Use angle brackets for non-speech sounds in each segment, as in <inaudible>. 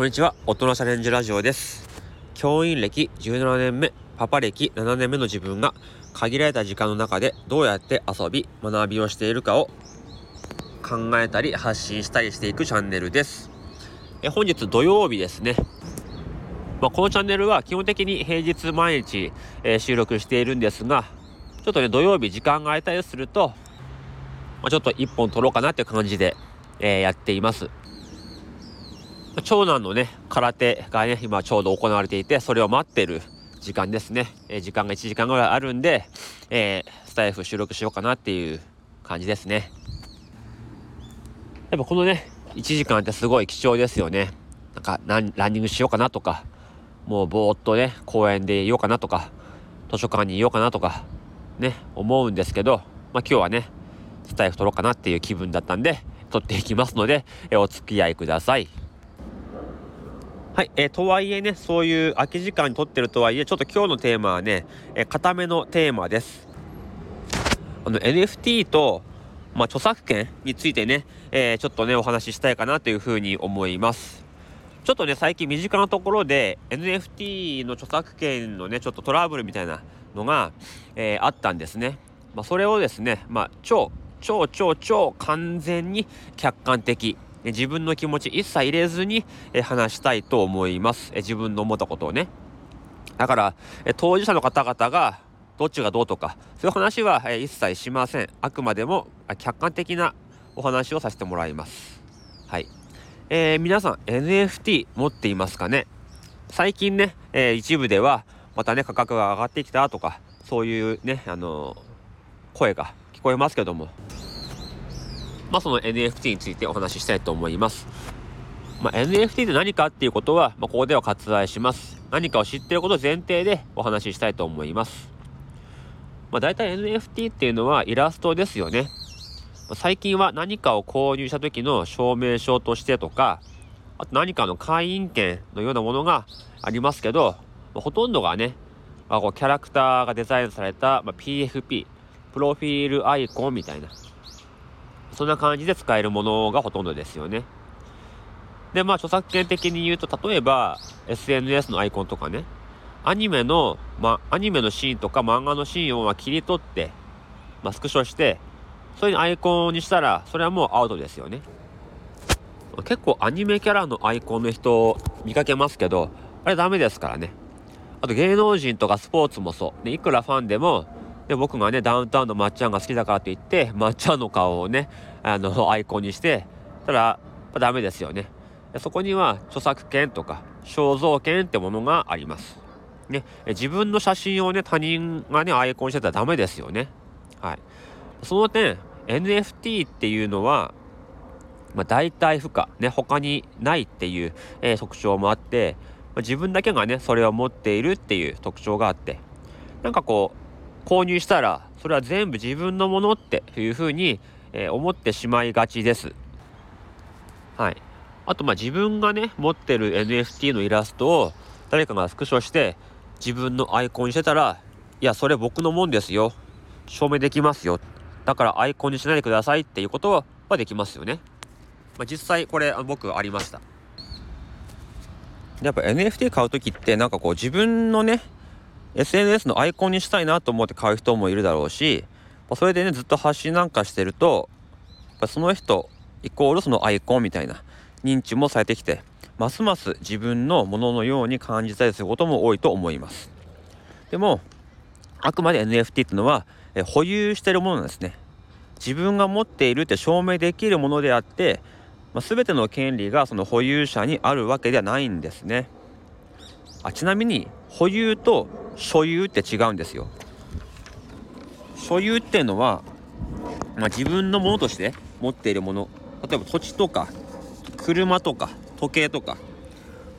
こんにちは、大人チャレンジラジオです。教員歴17年目、パパ歴7年目の自分が限られた時間の中でどうやって遊び、学びをしているかを考えたり発信したりしていくチャンネルです。え本日土曜日ですね。まあ、このチャンネルは基本的に平日毎日、えー、収録しているんですが、ちょっとね、土曜日時間が空いたりすると、まあ、ちょっと一本撮ろうかなっていう感じで、えー、やっています。長男のね、空手がね、今ちょうど行われていて、それを待ってる時間ですね。え、時間が1時間ぐらいあるんで、えー、スタイフ収録しようかなっていう感じですね。やっぱこのね、1時間ってすごい貴重ですよね。なんかラン、ランニングしようかなとか、もうぼーっとね、公園でいようかなとか、図書館にいようかなとか、ね、思うんですけど、まあ今日はね、スタイフ撮ろうかなっていう気分だったんで、撮っていきますので、えお付き合いください。はい、えー、とはいえね、そういう空き時間に撮ってるとはいえ、ちょっと今日のテーマはね、えー、固めのテーマです。あの NFT と、まあ、著作権についてね、えー、ちょっとね、お話ししたいかなというふうに思います。ちょっとね、最近身近なところで NFT の著作権のね、ちょっとトラブルみたいなのが、え、あったんですね。まあ、それをですね、まあ、超、超、超、超完全に客観的、自分の気持ち一切入れずに話したいと思います。自分の思ったことをね。だから、当事者の方々がどっちがどうとか、そういう話は一切しません。あくまでも客観的なお話をさせてもらいます。はい。えー、皆さん NFT 持っていますかね？最近ね、えー、一部ではまたね価格が上がってきたとかそういうねあのー、声が聞こえますけどもまあ、その NFT についてお話ししたいと思います。まあ、NFT って何かっていうことは、まあ、ここでは割愛します。何かを知っていること前提でお話ししたいと思います。まあ、大体 NFT っていうのはイラストですよね。最近は何かを購入した時の証明書としてとか、あと何かの会員権のようなものがありますけど、まあ、ほとんどがね、まあ、こうキャラクターがデザインされた、まあ、PFP、プロフィールアイコンみたいな、そんな感じで使えるものがほとんどですよね。で、まあ、著作権的に言うと、例えば、SNS のアイコンとかね、アニメの、まアニメのシーンとか漫画のシーンをま切り取って、まあ、スクショして、それにアイコンにしたら、それはもうアウトですよね。結構アニメキャラのアイコンの人見かけますけど、あれダメですからね。あと芸能人とかスポーツもそう。でいくらファンでも、で僕がねダウンタウンのまっちゃんが好きだからといってまっちゃんの顔をねあの <laughs> アイコンにしてたらダメですよね。そこには著作権とか肖像権ってものがあります。ね。自分の写真をね他人がねアイコンしてたらダメですよね。はい。その点 NFT っていうのはまあ、代替不可、ね、他にないっていう、えー、特徴もあって、ま、自分だけがねそれを持っているっていう特徴があってなんかこう購入したらそれは全部自分のものっていうふうに、えー、思ってしまいがちです。はい。あとまあ自分がね持ってる NFT のイラストを誰かがスクショして自分のアイコンにしてたらいやそれ僕のもんですよ証明できますよだからアイコンにしないでくださいっていうことはできますよね。まあ、実際これ僕ありました。やっぱ NFT 買う時ってなんかこう自分のね SNS のアイコンにしたいなと思って買う人もいるだろうしそれでねずっと発信なんかしてるとその人イコールそのアイコンみたいな認知もされてきてますます自分のもののように感じたりすることも多いと思います。でもあくまで NFT っていうのはえ保有してるものなんですね。自分が持っているって証明できるものであって、まあ、全ての権利がその保有者にあるわけではないんですね。あちなみに保有と所有って違うんですよ。所有っていうのは、まあ、自分のものとして持っているもの。例えば土地とか車とか時計とか、ま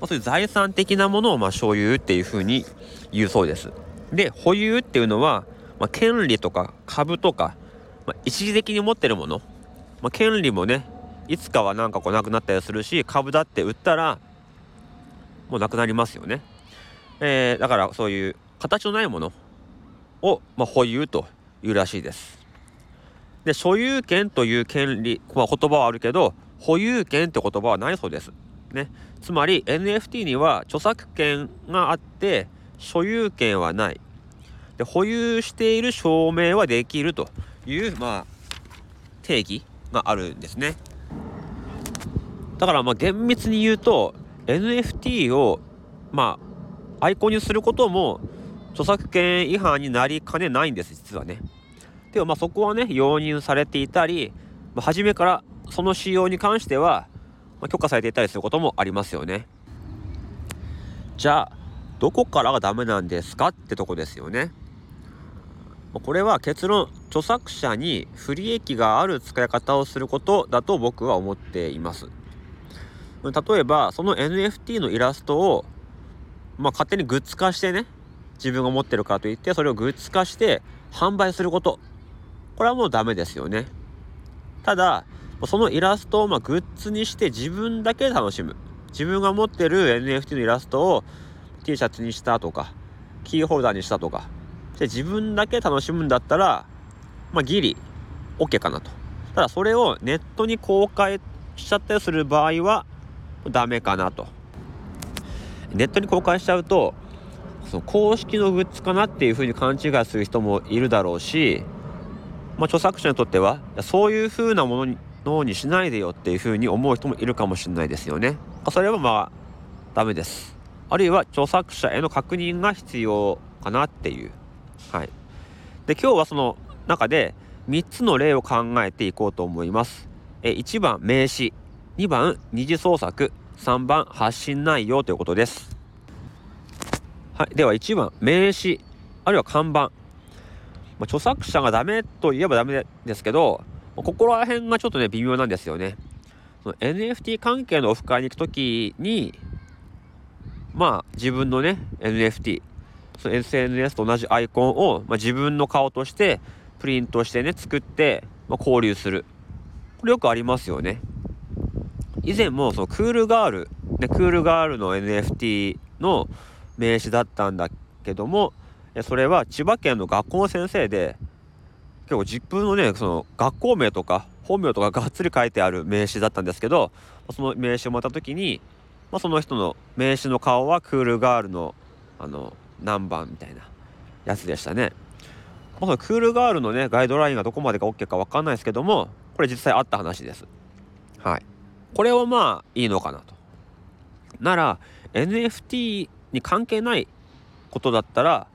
あ、そういう財産的なものをまあ所有っていうふうに言うそうです。で保有っていうのは、まあ、権利とか株とか、まあ、一時的に持ってるもの、まあ、権利もねいつかはなんかこうなくなったりするし株だって売ったらもうなくなりますよね。えー、だからそういう形のないものを、まあ、保有というらしいです。で所有権という権利、まあ、言葉はあるけど保有権って言葉はないそうです。ね、つまり NFT には著作権があって所有権はないで保有している証明はできるという、まあ、定義があるんですねだからまあ厳密に言うと NFT をまあアイコンにすることも著作権違反になりかねないんです実はね。でもまあそこはね容認されていたり、まあ、初めからその仕様に関しては、まあ、許可されていたりすることもありますよね。じゃあどこからがダメなんですかってとこですよね。これは結論著作者に不利益がある使い方をすることだと僕は思っています。例えばその NFT のイラストをまあ勝手にグッズ化してね自分が持ってるからといってそれをグッズ化して販売すること。これはもうダメですよね。ただそのイラストをまグッズにして自分だけ楽しむ。自分が持ってる NFT のイラストを T シャツにしたとかキーホルダーにしたとかで自分だけ楽しむんだったらまあギリ OK かなと。ただそれをネットに公開しちゃったりする場合はダメかなと。ネットに公開しちゃうとその公式のグッズかなっていうふうに勘違いする人もいるだろうし、まあ、著作者にとってはそういうふうなものにのにしないでよっていうふうに思う人もいるかもしれないですよね。それはまあダメです。あるいは著作者への確認が必要かなっていう。はい。で今日はその中で3つの例を考えていこうと思います。え1番名詞2番二次創作3番発信内容ということです。はい、では1番名詞あるいは看板、まあ、著作者がダメといえばダメですけどここら辺がちょっとね微妙なんですよね。その NFT 関係のオフ会に行く時にまあ自分のね NFT その SNS と同じアイコンを、まあ、自分の顔としてプリントしてね作って、まあ、交流する。これよくありますよね。以前もそのクールガール、ね、クールガールの NFT の名刺だったんだけどもそれは千葉県の学校の先生で結構自分のねその学校名とか本名とかがっつり書いてある名刺だったんですけどその名刺をもらった時に、まあ、その人の名刺の顔はクールガールのあの何番みたいなやつでしたね。まあ、そのクールガールのねガイドラインがどこまでが OK か分かんないですけどもこれ実際あった話です。はい。これはまあいいのかなと。なら NFT に関係ないことだったら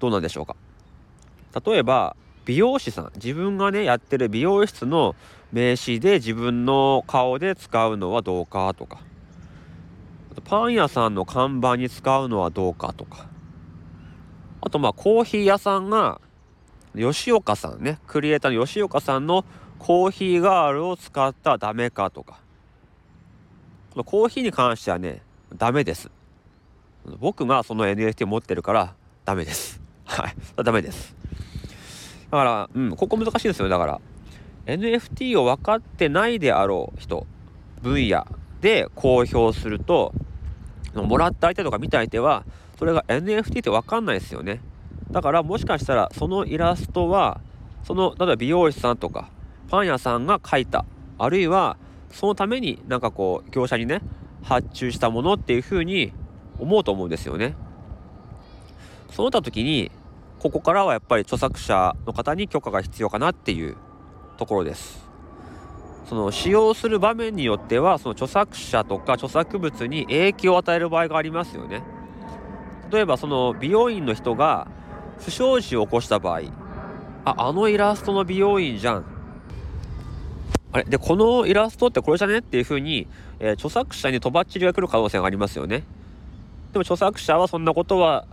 どうなんでしょうか。例えば美容師さん。自分がねやってる美容室の名刺で自分の顔で使うのはどうかとか。あとパン屋さんの看板に使うのはどうかとか。あとまあコーヒー屋さんが吉岡さんね。クリエイターの吉岡さんのコーヒーガールを使ったらダメかとか。コーヒーに関してはねダメです僕がその NFT 持ってるからダメです。<laughs> はい。ダメです。だから、うん、ここ難しいですよね。だから、NFT を分かってないであろう人、分野で公表すると、もらった相手とか見た相手は、それが NFT って分かんないですよね。だからもしかしたらそのイラストは、その、例えば美容師さんとか、パン屋さんが描いた、あるいは、そのためになんかこう、業者にね、発注したものっていうふうに思うと思うんですよね。そうなった時にここからはやっぱり著作者の方に許可が必要かなっていうところです。その使用する場面によってはその著作者とか著作物に影響を与える場合がありますよね。例えばその美容院の人が不祥事を起こした場合ああのイラストの美容院じゃんあれ？でこのイラストってこれじゃね？っていうふうに、えー、著作者にとばっちりが来る可能性がありますよね。でも著作者はそんなことは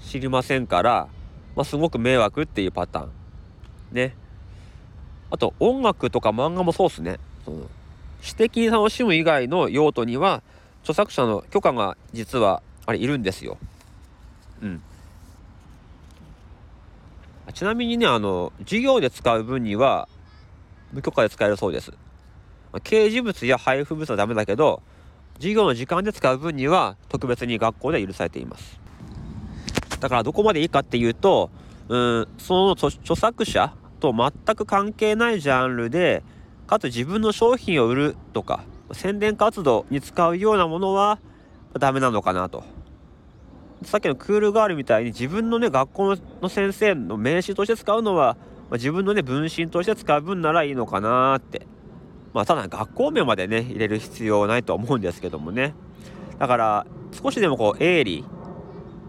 知りませんから、まあ、すごく迷惑っていうパターン。ね。あと音楽とか漫画もそうっすね。その私的に楽しむ以外の用途には著作者の許可が実はあれいるんですよ。うん。ちなみにねあの授業で使う分には無許可で使えるそうです。掲示物や配布物はダメだけど授業の時間で使う分には特別に学校で許されていますだからどこまでいいかっていうとうんその著作者と全く関係ないジャンルでかつ自分の商品を売るとか宣伝活動に使うようなものはダメなのかなと。さっきのクールガールみたいに自分のね学校の先生の名刺として使うのは、まあ、自分のね分身として使う分ならいいのかなってまあただ学校名までね入れる必要ないと思うんですけどもねだから少しでもこう営利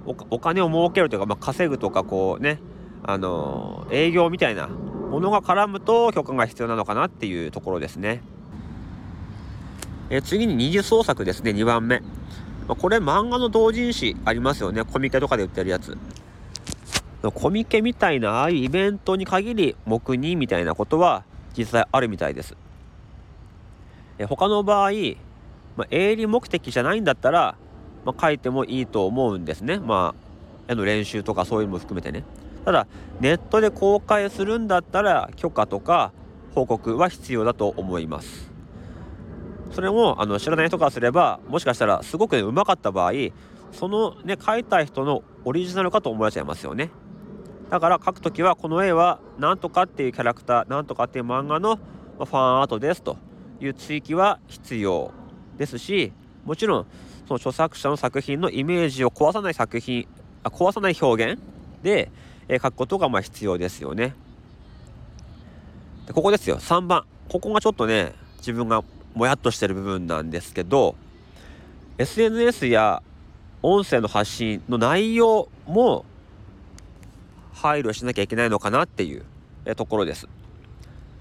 お金を儲けるというか、まあ、稼ぐとかこうねあのー、営業みたいなものが絡むと許可が必要なのかなっていうところですね。え次に二次創作ですね2番目。これ漫画の同人誌ありますよねコミケとかで売ってるやつ。コミケみたいなああいうイベントに限り黙認みたいなことは実際あるみたいです。え他の場合、まあ、営利目的じゃないんだったら、まあ、書いてもいいと思うんですね。まあ、絵の練習とかそういうのも含めてね。ただネットで公開するんだったら許可とか報告は必要だと思いますそれもあの知らない人からすればもしかしたらすごく、ね、うまかった場合そのね描いた人のオリジナルかと思われちゃいますよねだから描く時はこの絵はなんとかっていうキャラクターなんとかっていう漫画のファンアートですという追記は必要ですしもちろんその著作者の作品のイメージを壊さない作品あ壊さない表現でえ書くことがまあ必要ですよね。でここですよ3番ここがちょっとね自分がもやっとしてる部分なんですけど SNS や音声の発信の内容も配慮しなきゃいけないのかなっていうところです。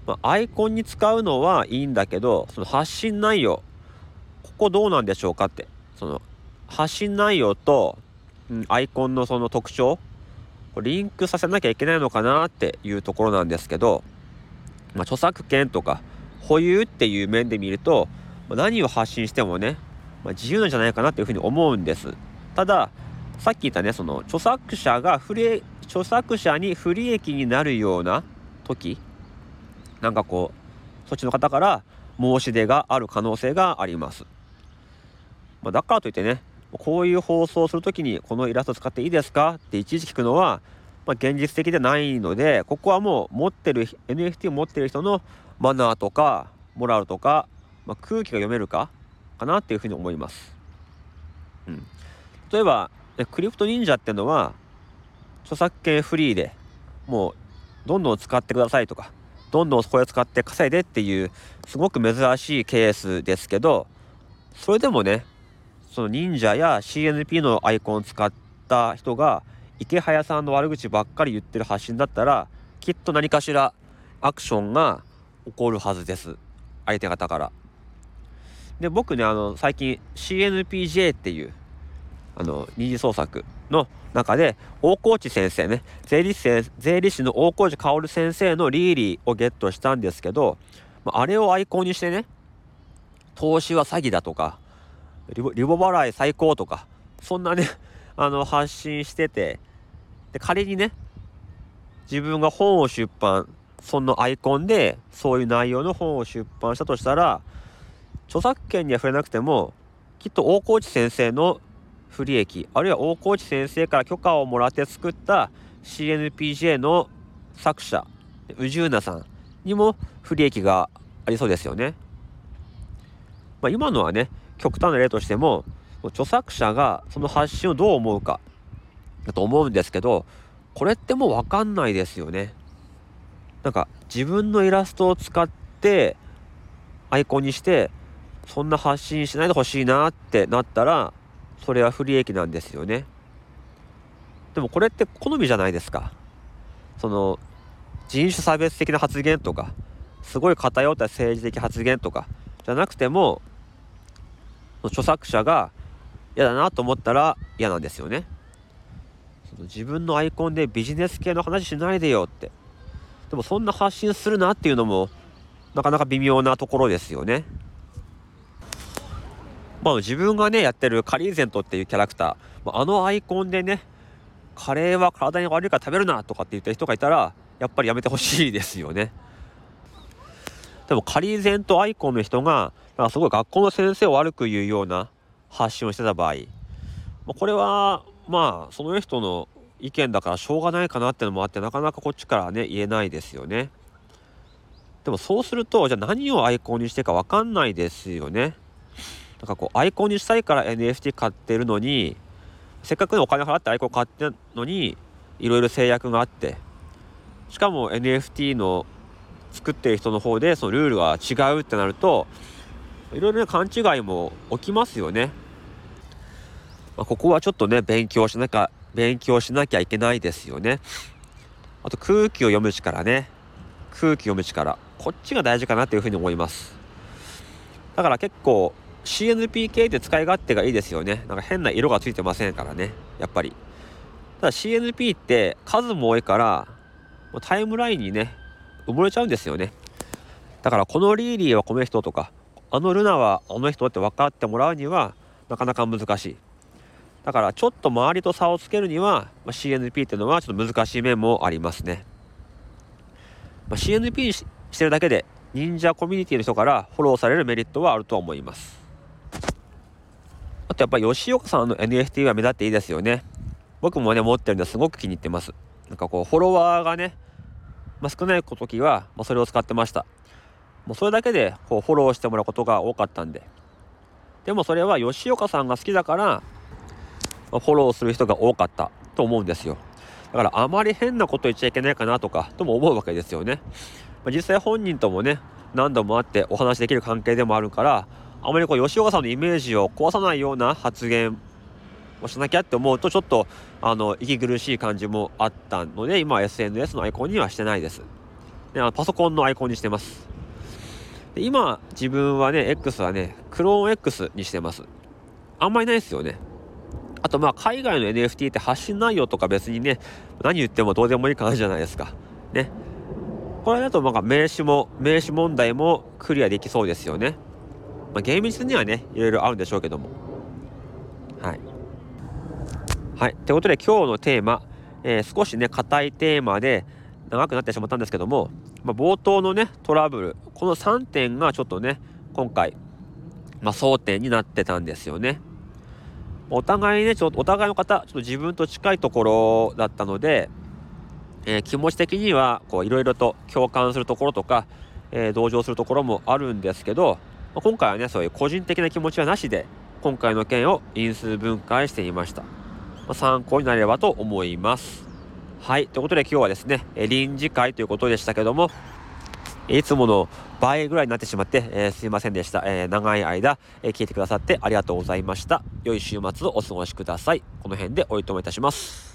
まあ、アイコンに使うのはいいんだけどその発信内容ここどうなんでしょうかってその発信内容と、うん、アイコンのその特徴リンクさせなきゃいけないのかなっていうところなんですけど、まあ、著作権とか保有っていう面で見ると何を発信してもね、まあ、自由なんじゃないかなっていうふうに思うんですたださっき言ったねその著作者が不利著作者に不利益になるような時なんかこうそっちの方から申し出がある可能性があります、まあ、だからといってねこういう放送をする時にこのイラスト使っていいですか？っていちいち聞くのは、まあ、現実的でないのでここはもう持ってる NFT を持ってる人のマナーとかモラルとか、まあ、空気が読めるか？かなっていうふうに思います。うん、例えばクリプト忍者っていうのは著作権フリーでもうどんどん使ってくださいとかどんどんこれ使って稼いでっていうすごく珍しいケースですけどそれでもねその忍者や CNP のアイコンを使った人が池早さんの悪口ばっかり言ってる発信だったらきっと何かしらアクションが起こるはずです相手方から。で僕ねあの最近 CNPJ っていうあの二次創作の中で大河内先生ね税理士税理士の大河内薫先生のリーリーをゲットしたんですけどあれをアイコンにしてね投資は詐欺だとかリボ払い最高とかそんなね <laughs> あの発信しててで仮にね自分が本を出版そのアイコンでそういう内容の本を出版したとしたら著作権には触れなくてもきっと大河内先生の不利益あるいは大河内先生から許可をもらって作った CNPJ の作者宇宙なさんにも不利益がありそうですよね。まあ、今のはね極端な例としても著作者がその発信をどう思うかだと思うんですけどこれってもう分かんないですよね。なんか自分のイラストを使ってアイコンにしてそんな発信しないでほしいなってなったらそれは不利益なんですよね。でもこれって好みじゃないですか。その人種差別的な発言とかすごい偏った政治的発言とかじゃなくても著作者が嫌だなと思ったら嫌なんですよね。その自分のアイコンでビジネス系の話しないでよって。でもそんな発信するなっていうのもなかなか微妙なところですよね。まあ自分がねやってるカリーゼントっていうキャラクターあのアイコンでねカレーは体に悪いから食べるなとかって言った人がいたらやっぱりやめてほしいですよね。でもカリーゼントアイコンの人がなんかすごい学校の先生を悪く言うような発信をしてた場合、まこれはまあその人の意見だからしょうがないかなってのもあってなかなかこっちからね言えないですよね。でもそうするとじゃあ何をアイコンにしてか分かんないですよねなんかこうアイコンにしたいから NFT 買ってるのにせっかくのお金払ってアイコン買ってるのにいろいろ制約があってしかも NFT の作ってる人の方でそのルールが違うってなるといろいろね勘違いも起きますよね。まあ、ここはちょっとね勉強しなきゃ勉強しなきゃいけないですよね。あと空気を読む力ね空気読む力こっちが大事かなというふうに思いますだから結構 CNP 系って使い勝手がいいですよね。なんか変な色がついてませんからね。やっぱり。ただ CNP って数も多いからタイムラインにね埋もれちゃうんですよね。だからこのリーリーはこの人とかあのルナはあの人って分かってもらうにはなかなか難しい。だからちょっと周りと差をつけるには、まあ、CNP っていうのはちょっと難しい面もありますね、まあ、CNP してるだけで忍者コミュニティの人からフォローされるメリットはあると思います。あとやっぱ吉岡さんの NFT は目立っていいですよね。僕もね持ってるんですごく気に入ってます。なんかこうフォロワーがね、まあ、少ない時は、まあ、それを使ってました。もうそれだけでこうフォローしてもらうことが多かったんで。でもそれは吉岡さんが好きだから、まあ、フォローする人が多かった。と思うんですよ。だからあまり変なこと言っちゃいけないかなとかとも思うわけですよね、まあ、実際本人ともね何度も会ってお話できる関係でもあるからあまりこう吉岡さんのイメージを壊さないような発言をしなきゃって思うとちょっとあの息苦しい感じもあったので今は SNS のアイコンにはしてないです。であのパソコンのアイコンにしてます。で今自分はね X はねクローン X にしてます。あんまりないですよね。あとまあ海外の NFT って発信内容とか別にね何言ってもどうでもいい感じじゃないですか。ね。これだとなんか名刺も名刺問題もクリアできそうですよね。まあ、厳密にはねいろいろあるんでしょうけども。はい。はい。ということで今日のテーマ、えー、少しね硬いテーマで長くなってしまったんですけども、まあ、冒頭のねトラブルこの3点がちょっとね今回、まあ、争点になってたんですよね。お互いねちょっとお互いの方ちょっと自分と近いところだったので、えー、気持ち的にはいろいろと共感するところとか、えー、同情するところもあるんですけど、ま、今回はねそういう個人的な気持ちはなしで今回の件を因数分解してみました。ま参考になればと思います。はい。ということで今日はですね、臨時会ということでしたけども、いつもの倍ぐらいになってしまって、えー、すいませんでした。えー、長い間、えー、聞いてくださってありがとうございました。良い週末をお過ごしください。この辺でおいとめいたします。